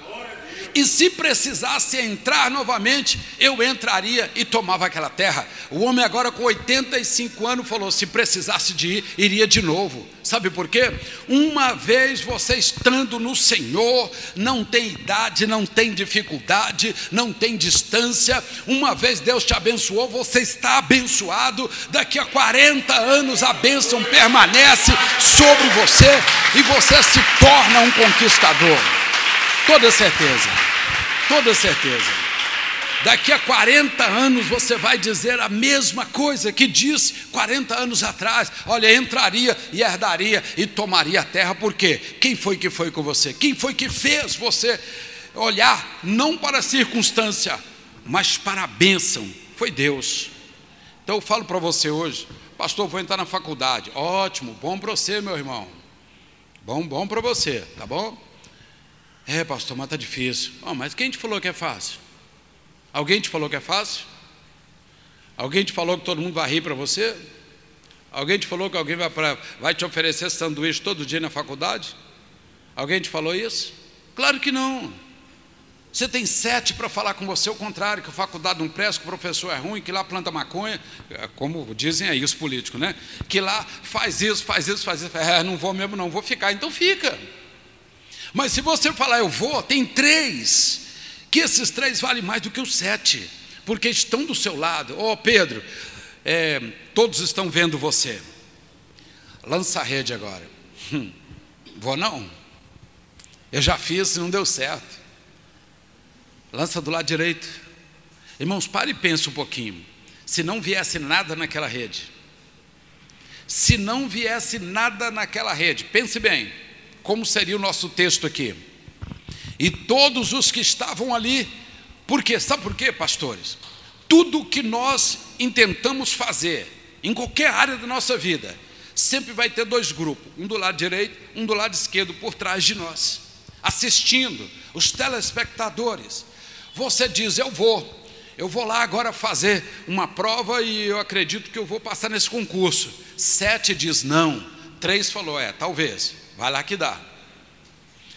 Speaker 1: E se precisasse entrar novamente, eu entraria e tomava aquela terra. O homem, agora com 85 anos, falou: se precisasse de ir, iria de novo. Sabe por quê? Uma vez você estando no Senhor, não tem idade, não tem dificuldade, não tem distância. Uma vez Deus te abençoou, você está abençoado. Daqui a 40 anos a bênção permanece sobre você e você se torna um conquistador. Toda certeza, toda certeza. Daqui a 40 anos você vai dizer a mesma coisa que disse 40 anos atrás. Olha, entraria e herdaria e tomaria a terra, por quê? Quem foi que foi com você? Quem foi que fez você olhar não para a circunstância, mas para a bênção? Foi Deus. Então eu falo para você hoje, pastor, vou entrar na faculdade. Ótimo, bom para você, meu irmão. Bom, bom para você, tá bom? É, pastor, mas está difícil. Oh, mas quem te falou que é fácil? Alguém te falou que é fácil? Alguém te falou que todo mundo vai rir para você? Alguém te falou que alguém vai, pra, vai te oferecer sanduíche todo dia na faculdade? Alguém te falou isso? Claro que não. Você tem sete para falar com você o contrário, que a faculdade não presta, que o professor é ruim, que lá planta maconha, é, como dizem aí os políticos, né? Que lá faz isso, faz isso, faz isso. É, não vou mesmo, não vou ficar. Então fica. Mas se você falar eu vou, tem três, que esses três valem mais do que os sete, porque estão do seu lado. Ô oh, Pedro, é, todos estão vendo você. Lança a rede agora. Hum, vou não. Eu já fiz e não deu certo. Lança do lado direito. Irmãos, pare e pense um pouquinho. Se não viesse nada naquela rede, se não viesse nada naquela rede, pense bem como seria o nosso texto aqui. E todos os que estavam ali, porque sabe por quê, pastores? Tudo que nós intentamos fazer em qualquer área da nossa vida, sempre vai ter dois grupos, um do lado direito, um do lado esquerdo por trás de nós, assistindo, os telespectadores. Você diz: "Eu vou, eu vou lá agora fazer uma prova e eu acredito que eu vou passar nesse concurso". Sete diz: "Não". Três falou: "É, talvez". Vai lá que dá.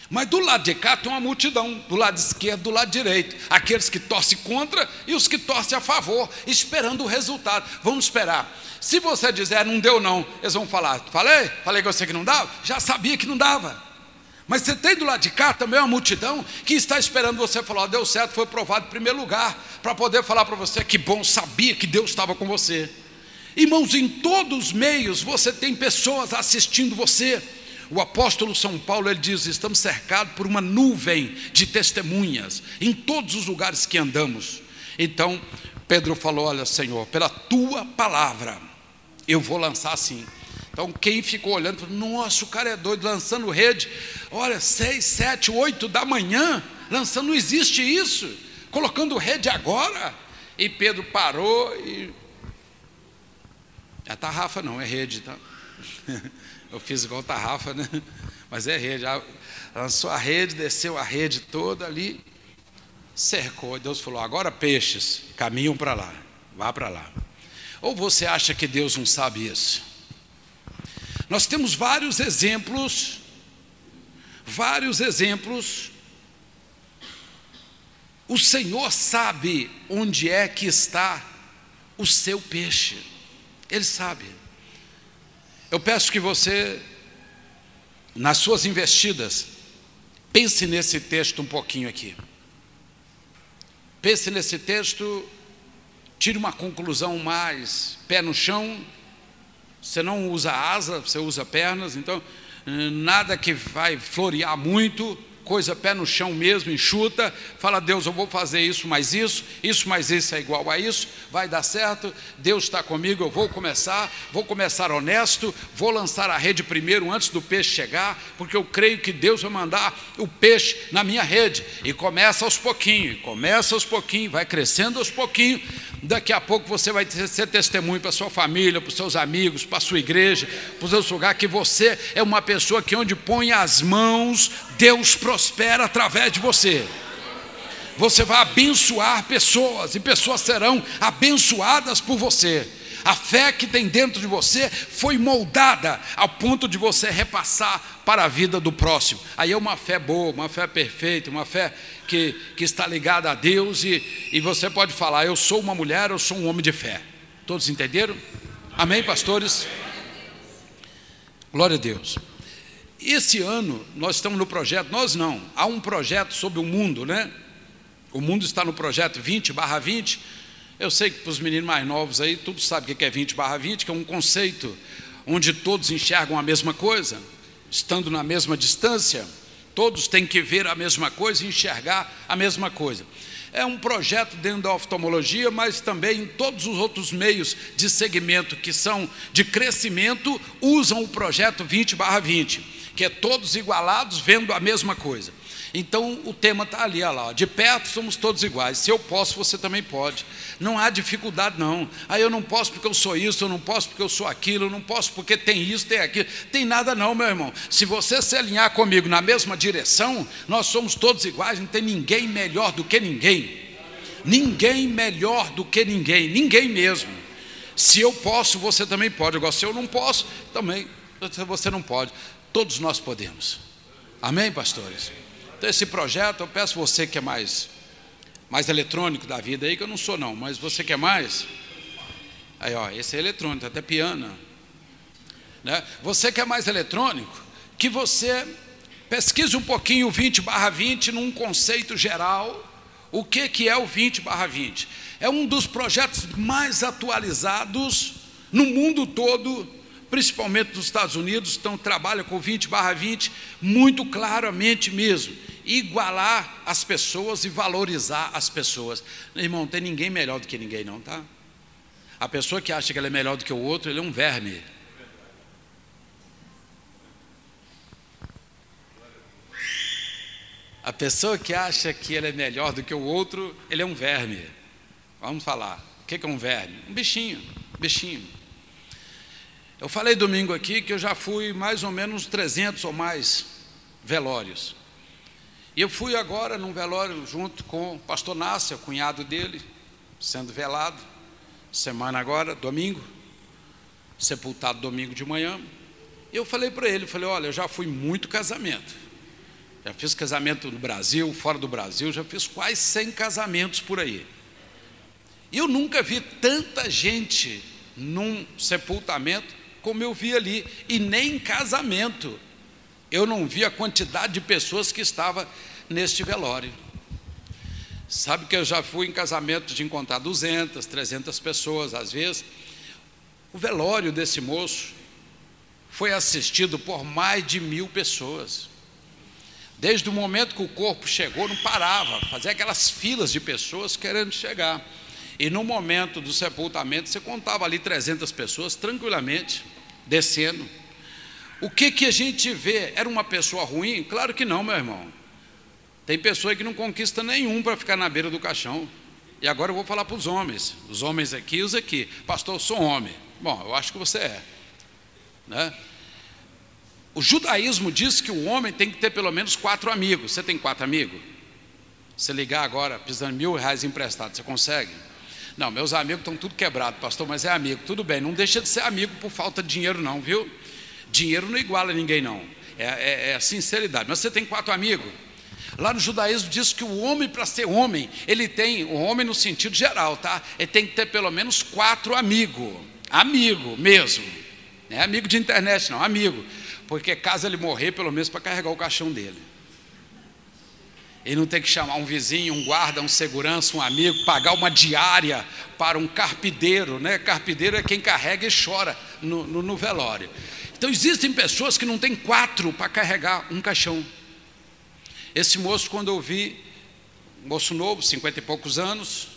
Speaker 1: Mas do lado de cá tem uma multidão, do lado esquerdo, do lado direito, aqueles que torcem contra e os que torcem a favor, esperando o resultado. Vamos esperar. Se você dizer não deu não, eles vão falar, falei? Falei com você que não dava? Já sabia que não dava. Mas você tem do lado de cá também uma multidão que está esperando você falar, deu certo, foi provado em primeiro lugar, para poder falar para você que bom, sabia que Deus estava com você. Irmãos, em todos os meios você tem pessoas assistindo você. O apóstolo São Paulo ele diz: estamos cercados por uma nuvem de testemunhas em todos os lugares que andamos. Então Pedro falou: Olha, Senhor, pela tua palavra eu vou lançar assim. Então quem ficou olhando, nossa, o cara é doido lançando rede. Olha, seis, sete, oito da manhã lançando, não existe isso. Colocando rede agora. E Pedro parou e é tarrafa não, é rede, tá? *laughs* Eu fiz igual tarrafa, né? *laughs* Mas é rede. Lançou a rede, desceu a rede toda ali, cercou. E Deus falou: agora peixes, caminham para lá, vá para lá. Ou você acha que Deus não sabe isso? Nós temos vários exemplos, vários exemplos. O Senhor sabe onde é que está o seu peixe, Ele sabe. Eu peço que você, nas suas investidas, pense nesse texto um pouquinho aqui. Pense nesse texto, tire uma conclusão mais pé no chão. Você não usa asa, você usa pernas, então nada que vai florear muito, coisa pé no chão mesmo, enxuta, fala, Deus, eu vou fazer isso mais isso, isso mais isso é igual a isso, vai dar certo, Deus está comigo, eu vou começar, vou começar honesto, vou lançar a rede primeiro antes do peixe chegar, porque eu creio que Deus vai mandar o peixe na minha rede, e começa aos pouquinhos, começa aos pouquinhos, vai crescendo aos pouquinhos, daqui a pouco você vai ser testemunho para sua família, para os seus amigos, para a sua igreja, para os seus lugares, que você é uma pessoa que onde põe as mãos, Deus prospera através de você. Você vai abençoar pessoas e pessoas serão abençoadas por você. A fé que tem dentro de você foi moldada ao ponto de você repassar para a vida do próximo. Aí é uma fé boa, uma fé perfeita, uma fé que, que está ligada a Deus e, e você pode falar: Eu sou uma mulher, eu sou um homem de fé. Todos entenderam? Amém, pastores? Glória a Deus. Esse ano nós estamos no projeto, nós não, há um projeto sobre o mundo, né? O mundo está no projeto 20 barra 20. Eu sei que para os meninos mais novos aí, tudo sabe o que é 20 barra 20, que é um conceito onde todos enxergam a mesma coisa, estando na mesma distância, todos têm que ver a mesma coisa e enxergar a mesma coisa. É um projeto dentro da oftalmologia, mas também em todos os outros meios de segmento que são de crescimento usam o projeto 20 barra 20 que é todos igualados vendo a mesma coisa. Então o tema está ali, olha lá, de perto somos todos iguais. Se eu posso, você também pode. Não há dificuldade, não. Ah, eu não posso porque eu sou isso, eu não posso porque eu sou aquilo, eu não posso porque tem isso, tem aquilo. Tem nada, não, meu irmão. Se você se alinhar comigo na mesma direção, nós somos todos iguais, não tem ninguém melhor do que ninguém. Ninguém melhor do que ninguém, ninguém mesmo. Se eu posso, você também pode. Agora, se eu não posso, também você não pode. Todos nós podemos. Amém, pastores? Então, esse projeto, eu peço você que é mais, mais eletrônico da vida aí, que eu não sou não, mas você que é mais. Aí, ó, esse é eletrônico, até piano. Né? Você que é mais eletrônico, que você pesquise um pouquinho o 20 barra 20 num conceito geral. O que, que é o 20 barra 20? É um dos projetos mais atualizados no mundo todo principalmente nos Estados Unidos, então trabalha com 20 barra 20, muito claramente mesmo. Igualar as pessoas e valorizar as pessoas. Irmão, tem ninguém melhor do que ninguém, não, tá? A pessoa que acha que ela é melhor do que o outro, ele é um verme. A pessoa que acha que ele é melhor do que o outro, ele é um verme. Vamos falar. O que é um verme? Um bichinho, bichinho. Eu falei domingo aqui que eu já fui mais ou menos 300 ou mais velórios. Eu fui agora num velório junto com o pastor Nácia, o cunhado dele, sendo velado, semana agora, domingo, sepultado domingo de manhã. Eu falei para ele, falei, olha, eu já fui muito casamento. Já fiz casamento no Brasil, fora do Brasil, já fiz quase 100 casamentos por aí. Eu nunca vi tanta gente num sepultamento como eu vi ali, e nem em casamento. Eu não vi a quantidade de pessoas que estava neste velório. Sabe que eu já fui em casamento de encontrar 200, 300 pessoas, às vezes. O velório desse moço foi assistido por mais de mil pessoas. Desde o momento que o corpo chegou, não parava, fazia aquelas filas de pessoas querendo chegar. E no momento do sepultamento, você contava ali 300 pessoas tranquilamente descendo. O que, que a gente vê? Era uma pessoa ruim? Claro que não, meu irmão. Tem pessoa que não conquista nenhum para ficar na beira do caixão. E agora eu vou falar para os homens. Os homens aqui e os aqui. Pastor, eu sou homem. Bom, eu acho que você é. Né? O judaísmo diz que o homem tem que ter pelo menos quatro amigos. Você tem quatro amigos? Você ligar agora, precisando mil reais emprestado, você consegue? Não, meus amigos estão tudo quebrados, pastor, mas é amigo. Tudo bem, não deixa de ser amigo por falta de dinheiro, não, viu? Dinheiro não iguala ninguém, não. É, é, é sinceridade. Mas você tem quatro amigos. Lá no judaísmo diz que o homem, para ser homem, ele tem, o homem no sentido geral, tá? Ele tem que ter pelo menos quatro amigos. Amigo mesmo. Não é amigo de internet, não, amigo. Porque caso ele morrer, pelo menos para carregar o caixão dele. Ele não tem que chamar um vizinho, um guarda, um segurança, um amigo, pagar uma diária para um carpideiro, né? Carpideiro é quem carrega e chora no, no, no velório. Então existem pessoas que não têm quatro para carregar um caixão. Esse moço, quando eu vi, moço novo, cinquenta e poucos anos,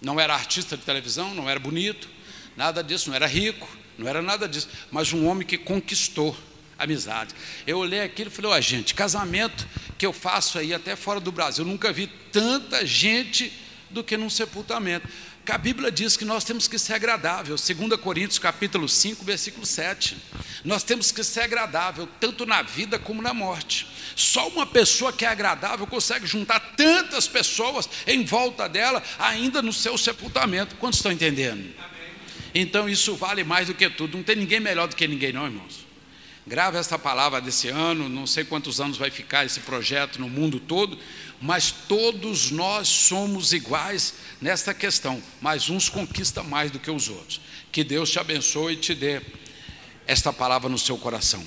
Speaker 1: não era artista de televisão, não era bonito, nada disso, não era rico, não era nada disso, mas um homem que conquistou amizade. Eu olhei aquilo e falei, ó oh, gente, casamento que eu faço aí até fora do Brasil, eu nunca vi tanta gente do que num sepultamento. A Bíblia diz que nós temos que ser agradável, 2 Coríntios capítulo 5, versículo 7. Nós temos que ser agradável, tanto na vida como na morte. Só uma pessoa que é agradável consegue juntar tantas pessoas em volta dela, ainda no seu sepultamento. Quantos estão entendendo? Então isso vale mais do que tudo. Não tem ninguém melhor do que ninguém, não, irmãos. Grave essa palavra desse ano, não sei quantos anos vai ficar esse projeto no mundo todo, mas todos nós somos iguais nesta questão, mas uns conquistam mais do que os outros. Que Deus te abençoe e te dê esta palavra no seu coração.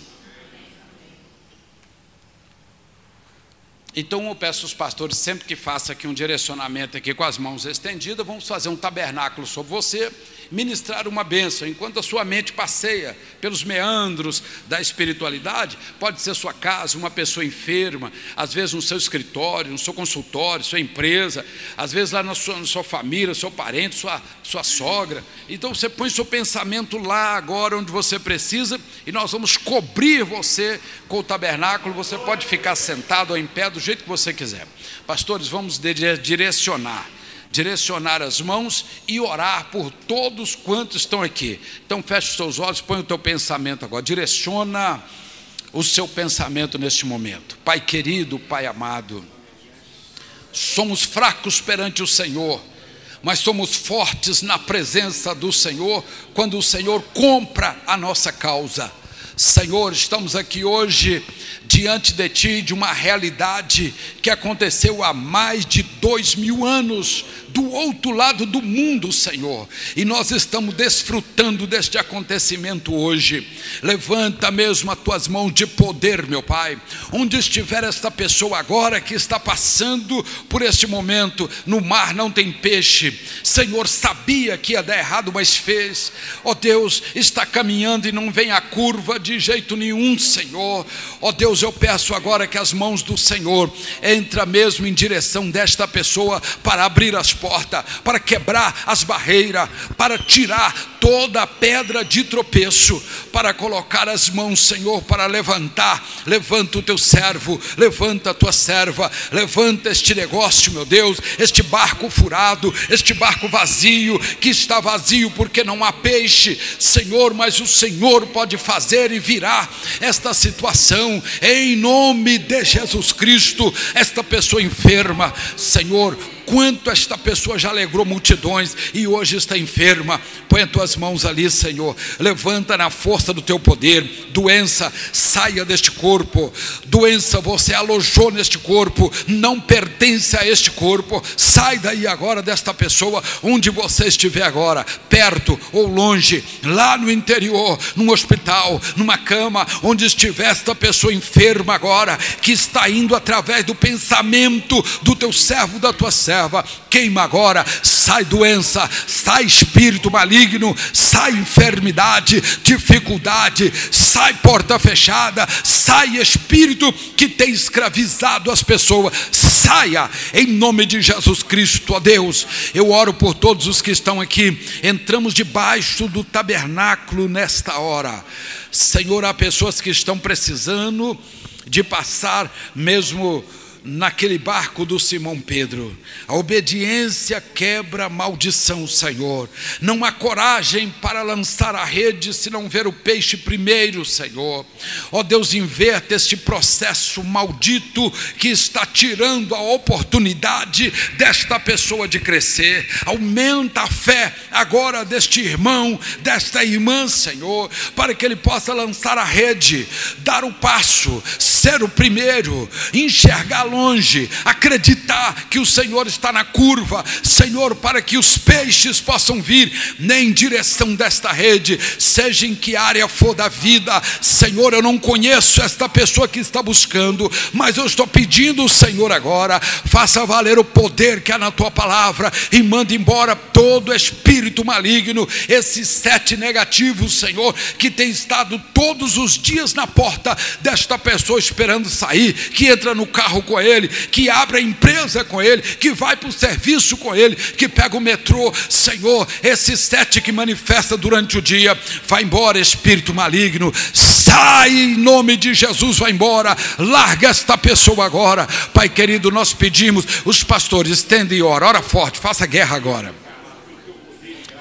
Speaker 1: Então eu peço aos pastores, sempre que faça aqui um direcionamento aqui com as mãos estendidas, vamos fazer um tabernáculo sobre você, ministrar uma bênção, enquanto a sua mente passeia pelos meandros da espiritualidade, pode ser sua casa, uma pessoa enferma, às vezes no seu escritório, no seu consultório, sua empresa, às vezes lá na sua, na sua família, seu parente, sua, sua sogra. Então você põe seu pensamento lá agora onde você precisa e nós vamos cobrir você com o tabernáculo, você pode ficar sentado ou em pé do jeito que você quiser. Pastores, vamos direcionar direcionar as mãos e orar por todos quantos estão aqui. Então feche os seus olhos, põe o teu pensamento agora, direciona o seu pensamento neste momento. Pai querido, Pai amado, somos fracos perante o Senhor, mas somos fortes na presença do Senhor quando o Senhor compra a nossa causa. Senhor, estamos aqui hoje diante de Ti de uma realidade que aconteceu há mais de dois mil anos, do outro lado do mundo, Senhor, e nós estamos desfrutando deste acontecimento hoje. Levanta mesmo as tuas mãos de poder, meu Pai, onde estiver esta pessoa agora que está passando por este momento, no mar não tem peixe, Senhor, sabia que ia dar errado, mas fez, ó oh, Deus, está caminhando e não vem a curva de jeito nenhum, Senhor, ó oh, Deus, eu peço agora que as mãos do Senhor entra mesmo em direção desta pessoa para abrir as porta, para quebrar as barreiras, para tirar toda a pedra de tropeço, para colocar as mãos, Senhor, para levantar. Levanta o teu servo, levanta a tua serva, levanta este negócio, meu Deus, este barco furado, este barco vazio, que está vazio porque não há peixe, Senhor, mas o Senhor pode fazer e virar esta situação, em nome de Jesus Cristo, esta pessoa enferma, Senhor, quanto esta pessoa já alegrou multidões e hoje está enferma. Põe as tuas mãos ali, Senhor. Levanta na força do teu poder. Doença, saia deste corpo. Doença, você alojou neste corpo, não pertence a este corpo. Sai daí agora desta pessoa, onde você estiver agora, perto ou longe, lá no interior, num hospital, numa cama, onde estiver esta pessoa enferma agora, que está indo através do pensamento do teu servo, da tua serva queima agora, sai doença, sai espírito maligno, sai enfermidade, dificuldade, sai porta fechada, sai espírito que tem escravizado as pessoas, saia em nome de Jesus Cristo, ó Deus. Eu oro por todos os que estão aqui, entramos debaixo do tabernáculo nesta hora. Senhor, há pessoas que estão precisando de passar mesmo naquele barco do Simão Pedro. A obediência quebra a maldição, Senhor. Não há coragem para lançar a rede se não ver o peixe primeiro, Senhor. Ó oh, Deus, inverta este processo maldito que está tirando a oportunidade desta pessoa de crescer. Aumenta a fé agora deste irmão, desta irmã, Senhor, para que ele possa lançar a rede, dar o passo, ser o primeiro, enxergar longe, acreditar que o Senhor está na curva, Senhor, para que os peixes possam vir nem em direção desta rede, seja em que área for da vida, Senhor, eu não conheço esta pessoa que está buscando, mas eu estou pedindo, Senhor, agora, faça valer o poder que há na tua palavra e manda embora todo espírito maligno, esses sete negativos, Senhor, que tem estado todos os dias na porta desta pessoa esperando sair, que entra no carro com ele, que abre a empresa com ele, que vai para o serviço com ele, que pega o metrô. Senhor, esse sete que manifesta durante o dia, vai embora, espírito maligno, sai em nome de Jesus, vai embora, larga esta pessoa agora. Pai querido, nós pedimos, os pastores, estendem e ora, ora forte, faça guerra agora.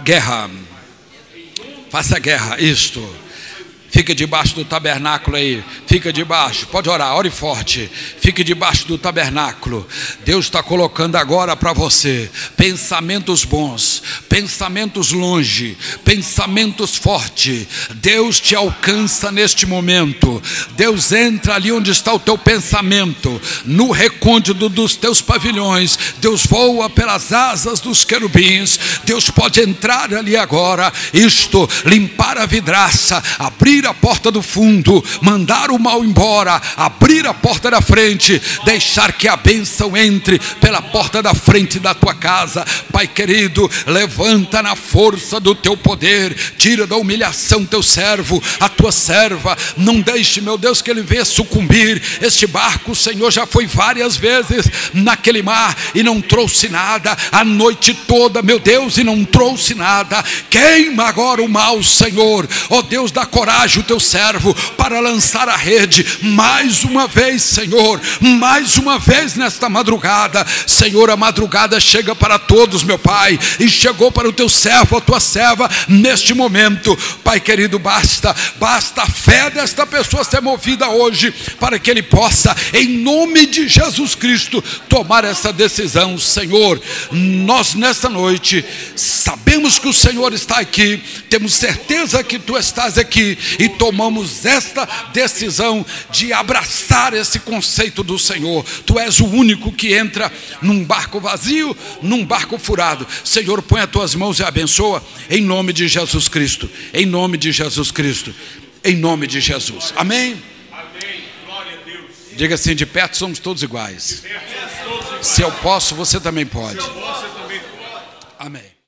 Speaker 1: Guerra. Faça guerra, isto. Fica debaixo do tabernáculo aí. Fica debaixo. Pode orar, ore forte. Fique debaixo do tabernáculo. Deus está colocando agora para você pensamentos bons, pensamentos longe, pensamentos fortes. Deus te alcança neste momento. Deus entra ali onde está o teu pensamento, no recôndito dos teus pavilhões. Deus voa pelas asas dos querubins. Deus pode entrar ali agora. Isto, limpar a vidraça, abrir abrir a porta do fundo, mandar o mal embora, abrir a porta da frente, deixar que a bênção entre pela porta da frente da tua casa. Pai querido, levanta na força do teu poder, tira da humilhação teu servo, a tua serva. Não deixe, meu Deus, que ele venha sucumbir. Este barco, Senhor, já foi várias vezes naquele mar e não trouxe nada, a noite toda, meu Deus, e não trouxe nada. Queima agora o mal, Senhor, ó oh, Deus da coragem o teu servo para lançar a rede mais uma vez, Senhor, mais uma vez nesta madrugada. Senhor, a madrugada chega para todos, meu Pai, e chegou para o teu servo, a tua serva, neste momento. Pai querido, basta, basta a fé desta pessoa ser movida hoje, para que ele possa, em nome de Jesus Cristo, tomar essa decisão, Senhor. Nós nesta noite sabemos que o Senhor está aqui, temos certeza que tu estás aqui e tomamos esta decisão de abraçar esse conceito do Senhor. Tu és o único que entra num barco vazio, num barco furado. Senhor, põe as tuas mãos e abençoa em nome de Jesus Cristo. Em nome de Jesus Cristo. Em nome de Jesus. Amém. Diga assim: de perto somos todos iguais. Se eu posso, você também pode. Amém.